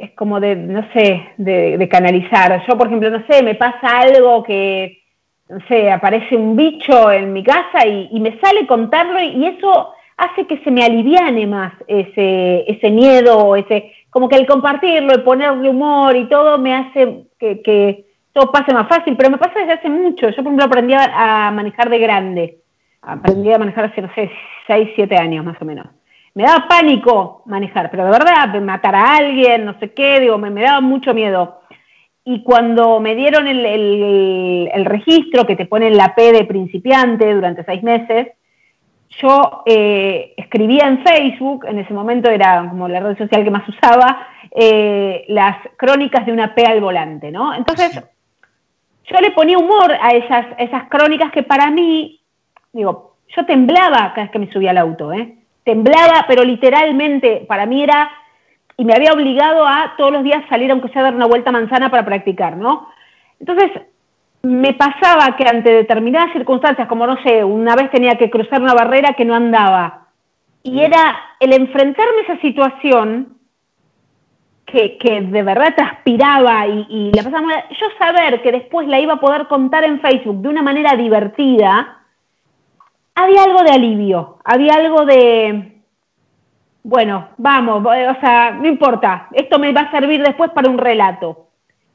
es como de, no sé, de, de, canalizar. Yo, por ejemplo, no sé, me pasa algo que, no sé, aparece un bicho en mi casa y, y me sale contarlo y, eso hace que se me aliviane más ese, ese miedo, ese, como que el compartirlo, el ponerle humor y todo me hace que, que todo pase más fácil, pero me pasa desde hace mucho. Yo, por ejemplo, aprendí a, a manejar de grande. Aprendí a manejar hace, no sé, 6, 7 años más o menos. Me daba pánico manejar, pero de verdad, matar a alguien, no sé qué, digo, me, daba mucho miedo. Y cuando me dieron el, registro que te ponen la P de principiante durante seis meses, yo eh, escribía en Facebook, en ese momento era como la red social que más usaba, eh, las crónicas de una P al volante, ¿no? Entonces, yo le ponía humor a esas, esas crónicas que para mí, digo, yo temblaba cada vez que me subía al auto, ¿eh? Temblaba, pero literalmente para mí era, y me había obligado a todos los días salir aunque sea dar una vuelta manzana para practicar, ¿no? Entonces, me pasaba que ante determinadas circunstancias, como no sé, una vez tenía que cruzar una barrera que no andaba, y era el enfrentarme a esa situación que, que de verdad transpiraba y, y la pasaba mal, yo saber que después la iba a poder contar en Facebook de una manera divertida, había algo de alivio, había algo de, bueno, vamos, o sea, no importa, esto me va a servir después para un relato.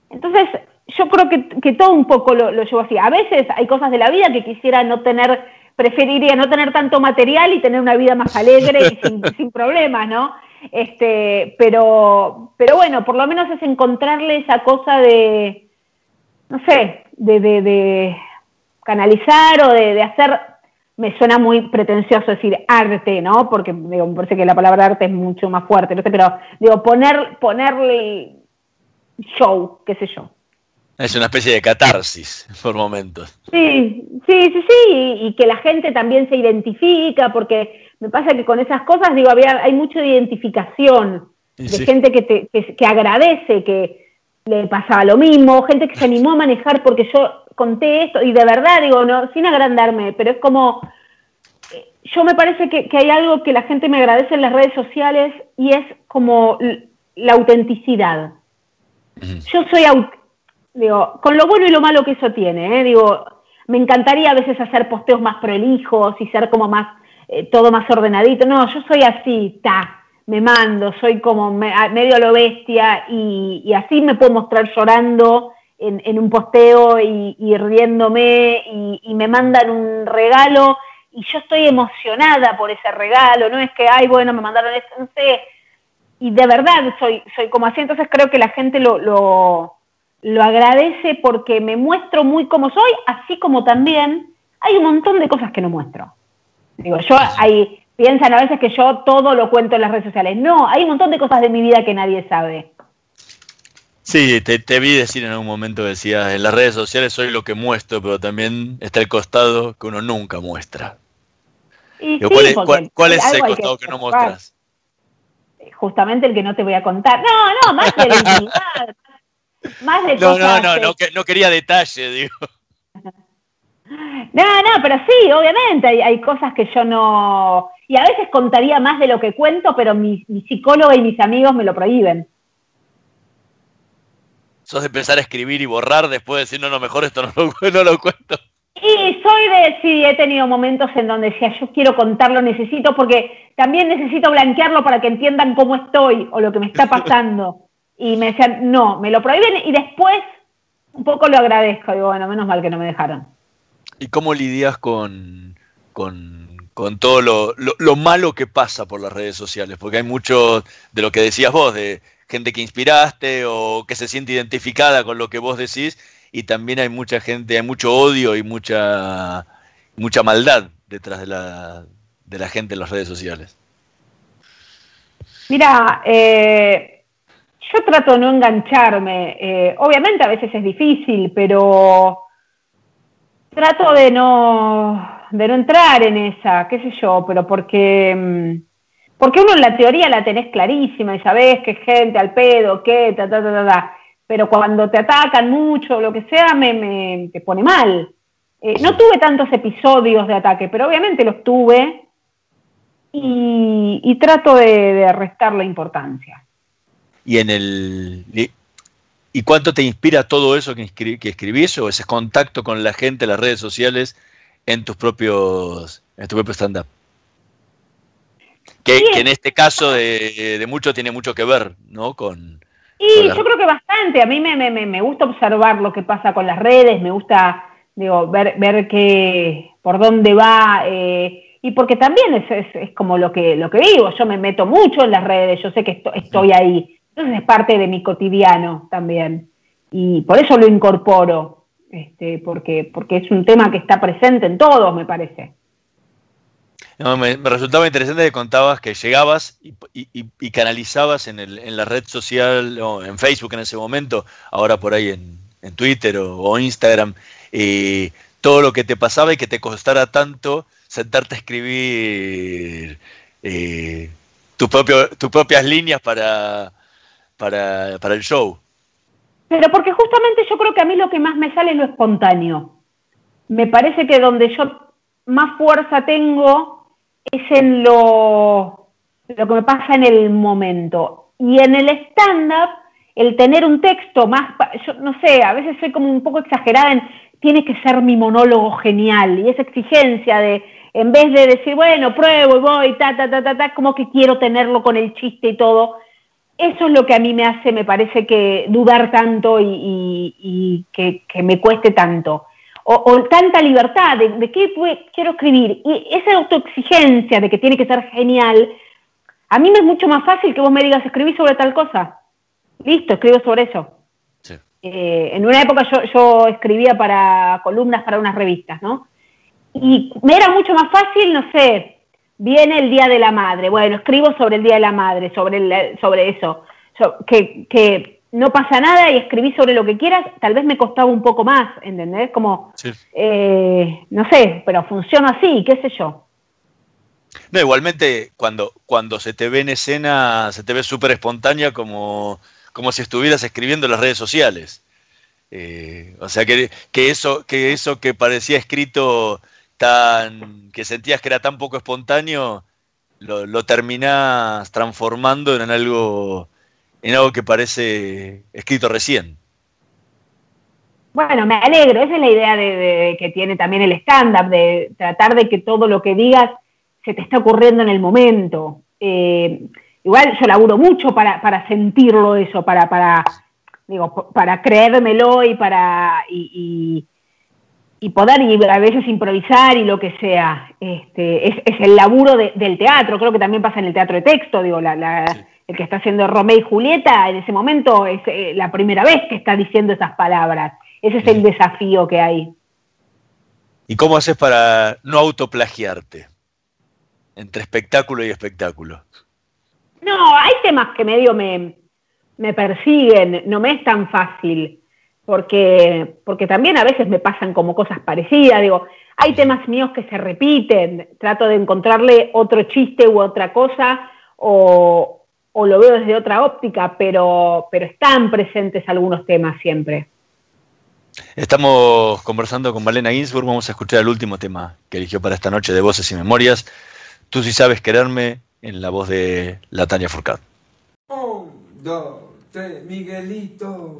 Entonces, yo creo que, todo un poco lo, llevo así. A veces hay cosas de la vida que quisiera no tener, preferiría no tener tanto material y tener una vida más alegre y sin, <laughs> problemas, ¿no? Este, pero, pero bueno, por lo menos es encontrarle esa cosa de, no sé, de, de, canalizar o de, de hacer me suena muy pretencioso decir arte, ¿no? Porque digo, me parece que la palabra arte es mucho más fuerte, no sé, pero digo, poner, ponerle show, qué sé yo. Es una especie de catarsis <laughs> por momentos. Sí, sí, sí, sí, y, que la gente también se identifica, porque me pasa que con esas cosas, digo, había, hay mucha identificación de gente que, te, que, que agradece que le pasaba lo mismo, gente que se <laughs> animó a manejar porque yo conté esto, y de verdad digo, no, sin agrandarme, pero es como, eh, yo me parece que, hay algo que la gente me agradece en las redes sociales y es como la autenticidad. Yo soy, digo, con lo bueno y lo malo que eso tiene, ¿eh? digo, me encantaría a veces hacer posteos más prolijos y ser como más, eh, todo más ordenadito. No, yo soy así, ta, me mando, soy como medio lo bestia y, y, así me puedo mostrar llorando en, un posteo y, riéndome y, me mandan un regalo y yo estoy emocionada por ese regalo, no es que, ay, bueno, me mandaron esto, no sé, y de verdad soy, soy como así, entonces creo que la gente lo, lo, lo agradece porque me muestro muy como soy, así como también hay un montón de cosas que no muestro. Digo, yo hay, piensan a veces que yo todo lo cuento en las redes sociales. No, hay un montón de cosas de mi vida que nadie sabe. Sí, te, vi decir en algún momento, decías, en las redes sociales soy lo que muestro, pero también está el costado que uno nunca muestra. ¿Cuál, es, el costado que, no muestras? Justamente el que no te voy a contar. No, no, más de la <laughs> intimidad. más de no, no, no, no, no quería detalle, digo. <laughs> No, no, pero sí, obviamente hay, hay, cosas que yo no... Y a veces contaría más de lo que cuento, pero mi, mi psicóloga y mis amigos me lo prohíben sos de empezar a escribir y borrar después de decir, no, no, mejor esto no lo, <laughs> no lo cuento. Y soy de, sí, he tenido momentos en donde decía, yo quiero contarlo, necesito, porque también necesito blanquearlo para que entiendan cómo estoy o lo que me está <laughs> pasando. y me decían, no, me lo prohíben y después un poco lo agradezco. Digo, bueno, menos mal que no me dejaron. ¿Y cómo lidias con, con, con todo lo, lo, lo, malo que pasa por las redes sociales? Porque hay mucho de lo que decías vos, de gente que inspiraste o que se siente identificada con lo que vos decís y también hay mucha gente, hay mucho odio y mucha, mucha maldad detrás de la, de la gente en las redes sociales. Mira, eh, yo trato de no engancharme. Eh, obviamente a veces es difícil, pero trato de no, de no entrar en esa, qué sé yo, pero porque... Mm, porque uno en la teoría la tenés clarísima y sabés que gente al pedo, que, ta, ta, ta, ta, Pero cuando te atacan mucho o lo que sea, me, me te pone mal. Eh, no tuve tantos episodios de ataque, pero obviamente los tuve y, trato de, restar la importancia. Y en el ¿Y cuánto te inspira todo eso que, que escribís o ese contacto con la gente, las redes sociales, en tus propios, en tu propio stand-up? Que, en este caso de, mucho tiene mucho que ver, ¿no? Con, y yo creo que bastante. A mí me, me, me, gusta observar lo que pasa con las redes, me gusta digo, ver, ver que, por dónde va. Eh, y porque también es, es, como lo que, lo que vivo, yo me meto mucho en las redes, yo sé que estoy ahí, entonces es parte de mi cotidiano también, y por eso lo incorporo, este, porque, porque es un tema que está presente en todos, me parece. Me, resultaba interesante que contabas que llegabas y, canalizabas en, el, en, la red social, o en Facebook en ese momento, ahora por ahí en, Twitter o, Instagram, eh, todo lo que te pasaba y que te costara tanto sentarte a escribir eh, tus propias líneas para, para el show. Pero porque justamente yo creo que a mí lo que más me sale es lo espontáneo. Me parece que donde yo más fuerza tengo es en lo, lo que me pasa en el momento. Y en el stand-up, el tener un texto más, yo no sé, a veces soy como un poco exagerada en, tiene que ser mi monólogo genial. Y esa exigencia de, en vez de decir, bueno, pruebo y voy, ta, ta, ta, ta, ta, como que quiero tenerlo con el chiste y todo eso es lo que a mí me hace, me parece que dudar tanto y, que, me cueste tanto. O, tanta libertad de, qué quiero escribir. Y esa autoexigencia de que tiene que ser genial, a mí me es mucho más fácil que vos me digas, escribí sobre tal cosa. Listo, escribo sobre eso. Eh, en una época yo, yo escribía para columnas para unas revistas, ¿no? Y me era mucho más fácil, no sé, viene el Día de la Madre. Bueno, escribo sobre el Día de la Madre, sobre, sobre eso. que, no pasa nada y escribí sobre lo que quieras, tal vez me costaba un poco más, ¿entendés? Como, eh, no sé, pero funciona así, qué sé yo. No, igualmente cuando, cuando se te ve en escena, se te ve súper espontánea como, como si estuvieras escribiendo en las redes sociales. Eh, o sea que, que, eso, que eso que parecía escrito tan que sentías que era tan poco espontáneo, lo, lo terminás transformando en algo, en algo que parece escrito recién. Bueno, me alegro, esa es la idea de, que tiene también el stand-up, de tratar de que todo lo que digas se te está ocurriendo en el momento. Eh, igual yo laburo mucho para, para sentirlo eso, para, para, digo, para creérmelo y para, y, y poder y a veces improvisar y lo que sea. Este, es, el laburo del teatro, creo que también pasa en el teatro de texto, digo, la, el que está haciendo Romeo y Julieta en ese momento es eh, la primera vez que está diciendo esas palabras. Ese es el desafío que hay. ¿Y cómo haces para no autoplagiarte entre espectáculo y espectáculo? No, hay temas que medio me, me persiguen, no me es tan fácil porque, porque también a veces me pasan como cosas parecidas, digo, hay temas míos que se repiten, trato de encontrarle otro chiste u otra cosa, o, lo veo desde otra óptica, pero, pero están presentes algunos temas siempre. Estamos conversando con Malena Ginsburg, vamos a escuchar el último tema que eligió para esta noche de Voces y Memorias. Tú sí sabes quererme, en la voz de la Tania Furcad. Un, dos, tres, Miguelito.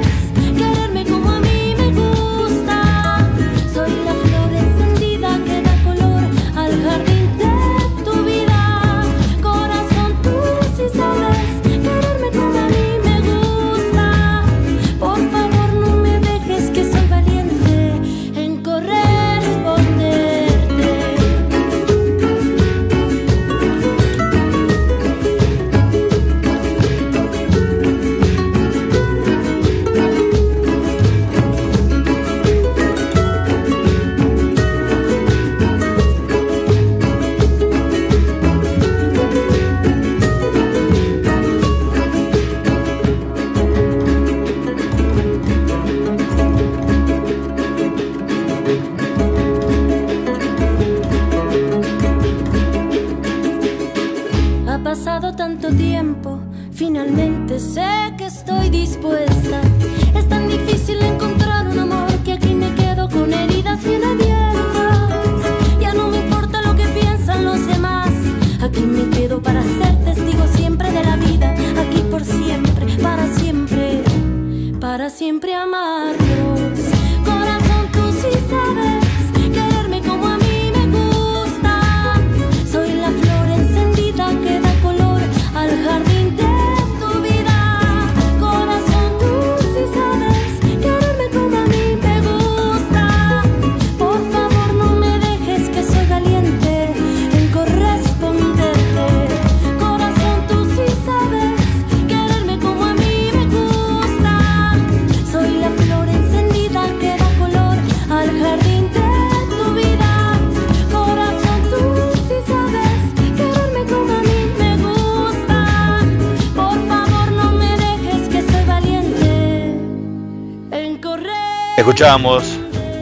Escuchábamos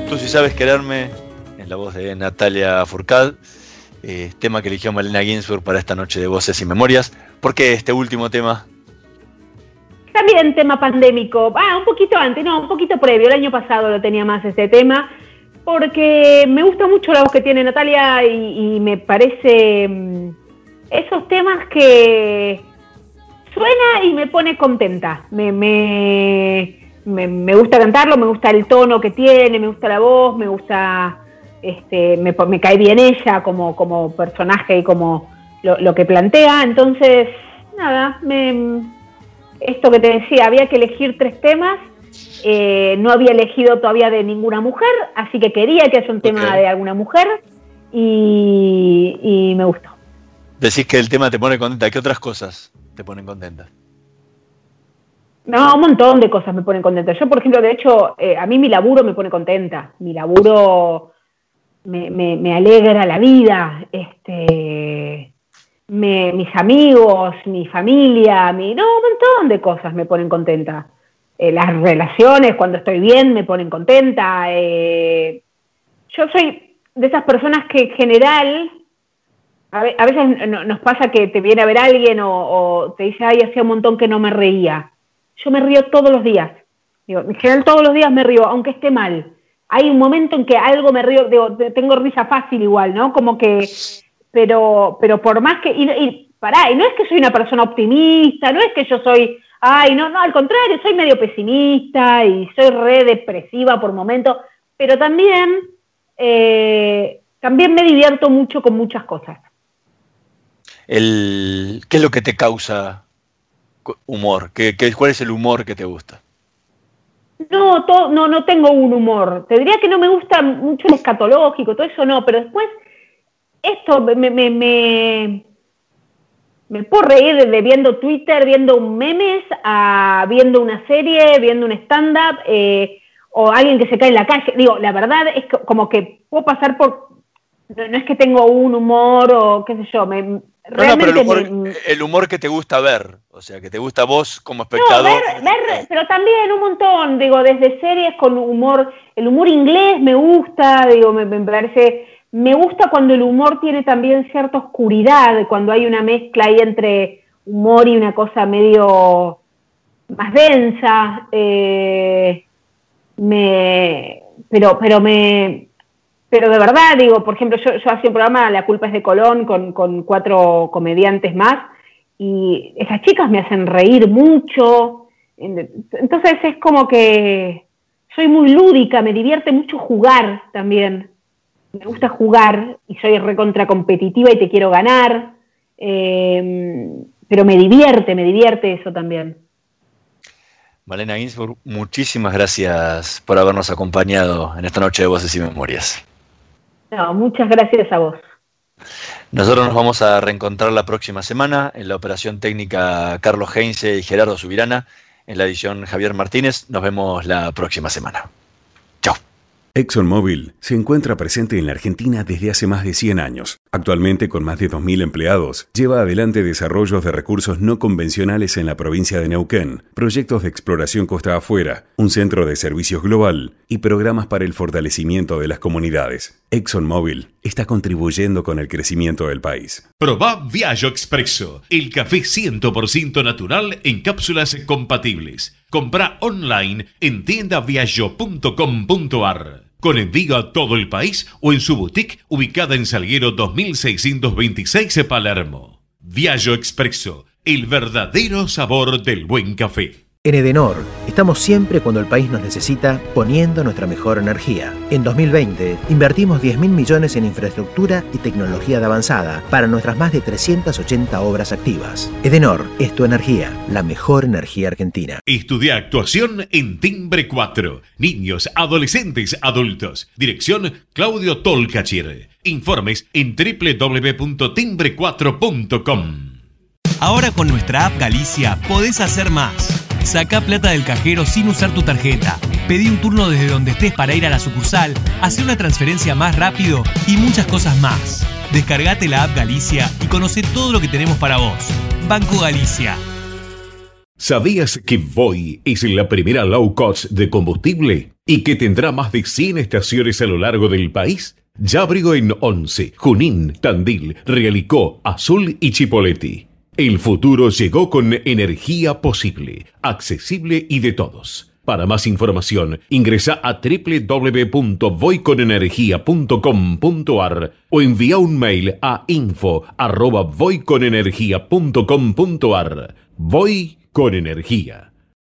Tú si sabes quererme, en la voz de Natalia Furcad, eh, tema que eligió Malena Ginsburg para esta noche de Voces y Memorias. ¿Por qué este último tema? También tema pandémico. Ah, un poquito antes, no, un poquito previo. El año pasado lo tenía más este tema. Porque me gusta mucho la voz que tiene Natalia y, me parece mm, esos temas que suena y me pone contenta. Me, me, me, me gusta cantarlo, me gusta el tono que tiene, me gusta la voz, me gusta, este, me, me cae bien ella como, como personaje y como lo, lo que plantea. Entonces, nada, me, esto que te decía, había que elegir tres temas. eh, no había elegido todavía de ninguna mujer, así que quería que haya un tema de alguna mujer y, y me gustó. Decís que el tema te pone contenta. ¿Qué otras cosas te ponen contenta? No, un montón de cosas me ponen contenta. Yo, por ejemplo, de hecho, eh, a mí mi laburo me pone contenta. Mi laburo me, me- me alegra la vida. Este, me- mis amigos, mi familia, mi, no, un montón de cosas me ponen contenta. Eh, las relaciones, cuando estoy bien, me ponen contenta. Eh, yo soy de esas personas que en general, a, ve- a veces no- nos pasa que te viene a ver alguien o, o te dice, ay, hacía un montón que no me reía. Yo me río todos los días. Digo, en general todos los días me río, aunque esté mal. Hay un momento en que algo me río, digo, te- tengo risa fácil igual, ¿no? Como que, pero, pero por más que, y, y pará, y no es que soy una persona optimista, no es que yo soy, ay, no, no, al contrario, soy medio pesimista y soy re depresiva por momentos, pero también, eh, también me divierto mucho con muchas cosas. El, ¿Qué es lo que te causa humor? ¿Qué, qué- cuál es el humor que te gusta? No, to- no, no tengo un humor. Te diría que no me gusta mucho el escatológico, todo eso no, pero después esto me, me, me, me, puedo reír desde viendo Twitter, viendo memes, a viendo una serie, viendo un stand-up, eh, o alguien que se cae en la calle. Digo, la verdad es que como que puedo pasar por... No, no es que tengo un humor o qué sé yo, me, No, no, realmente pero el humor, el humor que te gusta ver, o sea, que te gusta vos como No, espectador. ver, ver, pero también un montón, digo, desde series con humor, el humor inglés me gusta, digo, me, me parece, me gusta cuando el humor tiene también cierta oscuridad, cuando hay una mezcla ahí entre humor y una cosa medio más densa, eh, me, pero, pero me, pero de verdad, digo, por ejemplo, yo, hacía un programa La culpa es de Colón con, cuatro comediantes más y esas chicas me hacen reír mucho. Entonces es como que soy muy lúdica, me divierte mucho jugar también. Me gusta jugar y soy recontra competitiva y te quiero ganar. eh, pero me divierte, me divierte eso también. Malena Ginsburg, muchísimas gracias por habernos acompañado en esta noche de Voces y Memorias. No, muchas gracias a vos. Nosotros nos vamos a reencontrar la próxima semana en la operación técnica Carlos Heinze y Gerardo Subirana, en la edición Javier Martínez. Nos vemos la próxima semana. ExxonMobil se encuentra presente en la Argentina desde hace más de 100 años. Actualmente, con más de 2.000 empleados, lleva adelante desarrollos de recursos no convencionales en la provincia de Neuquén, proyectos de exploración costa afuera, un centro de servicios global y programas para el fortalecimiento de las comunidades. ExxonMobil está contribuyendo con el crecimiento del país. Proba Viaggio Expresso, el café 100% natural en cápsulas compatibles. Compra online en tiendaviaggio.com.ar con envío a todo el país o en su boutique ubicada en Salguero 2626 Palermo. Viaggio Expresso, el verdadero sabor del buen café. En Edenor, estamos siempre cuando el país nos necesita poniendo nuestra mejor energía. En 2020, invertimos 10 mil millones en infraestructura y tecnología de avanzada para nuestras más de 380 obras activas. Edenor es tu energía, la mejor energía argentina. Estudia actuación en Timbre 4. Niños, adolescentes, adultos. Dirección Claudio Tolcachir. Informes en www.timbre4.com. Ahora con nuestra app Galicia podés hacer más. Saca plata del cajero sin usar tu tarjeta. Pedí un turno desde donde estés para ir a la sucursal, hacer una transferencia más rápido y muchas cosas más. Descargate la app Galicia y conoce todo lo que tenemos para vos. Banco Galicia. ¿Sabías que Voy es la primera low cost de combustible y que tendrá más de 100 estaciones a lo largo del país? Ya abrió en Once, Junín, Tandil, Realicó, Azul y Chipoleti. El futuro llegó con energía posible, accesible y de todos. Para más información, ingresa a www.voyconenergia.com.ar o envía un mail a info.voyconenergia.com.ar. Voy con energía.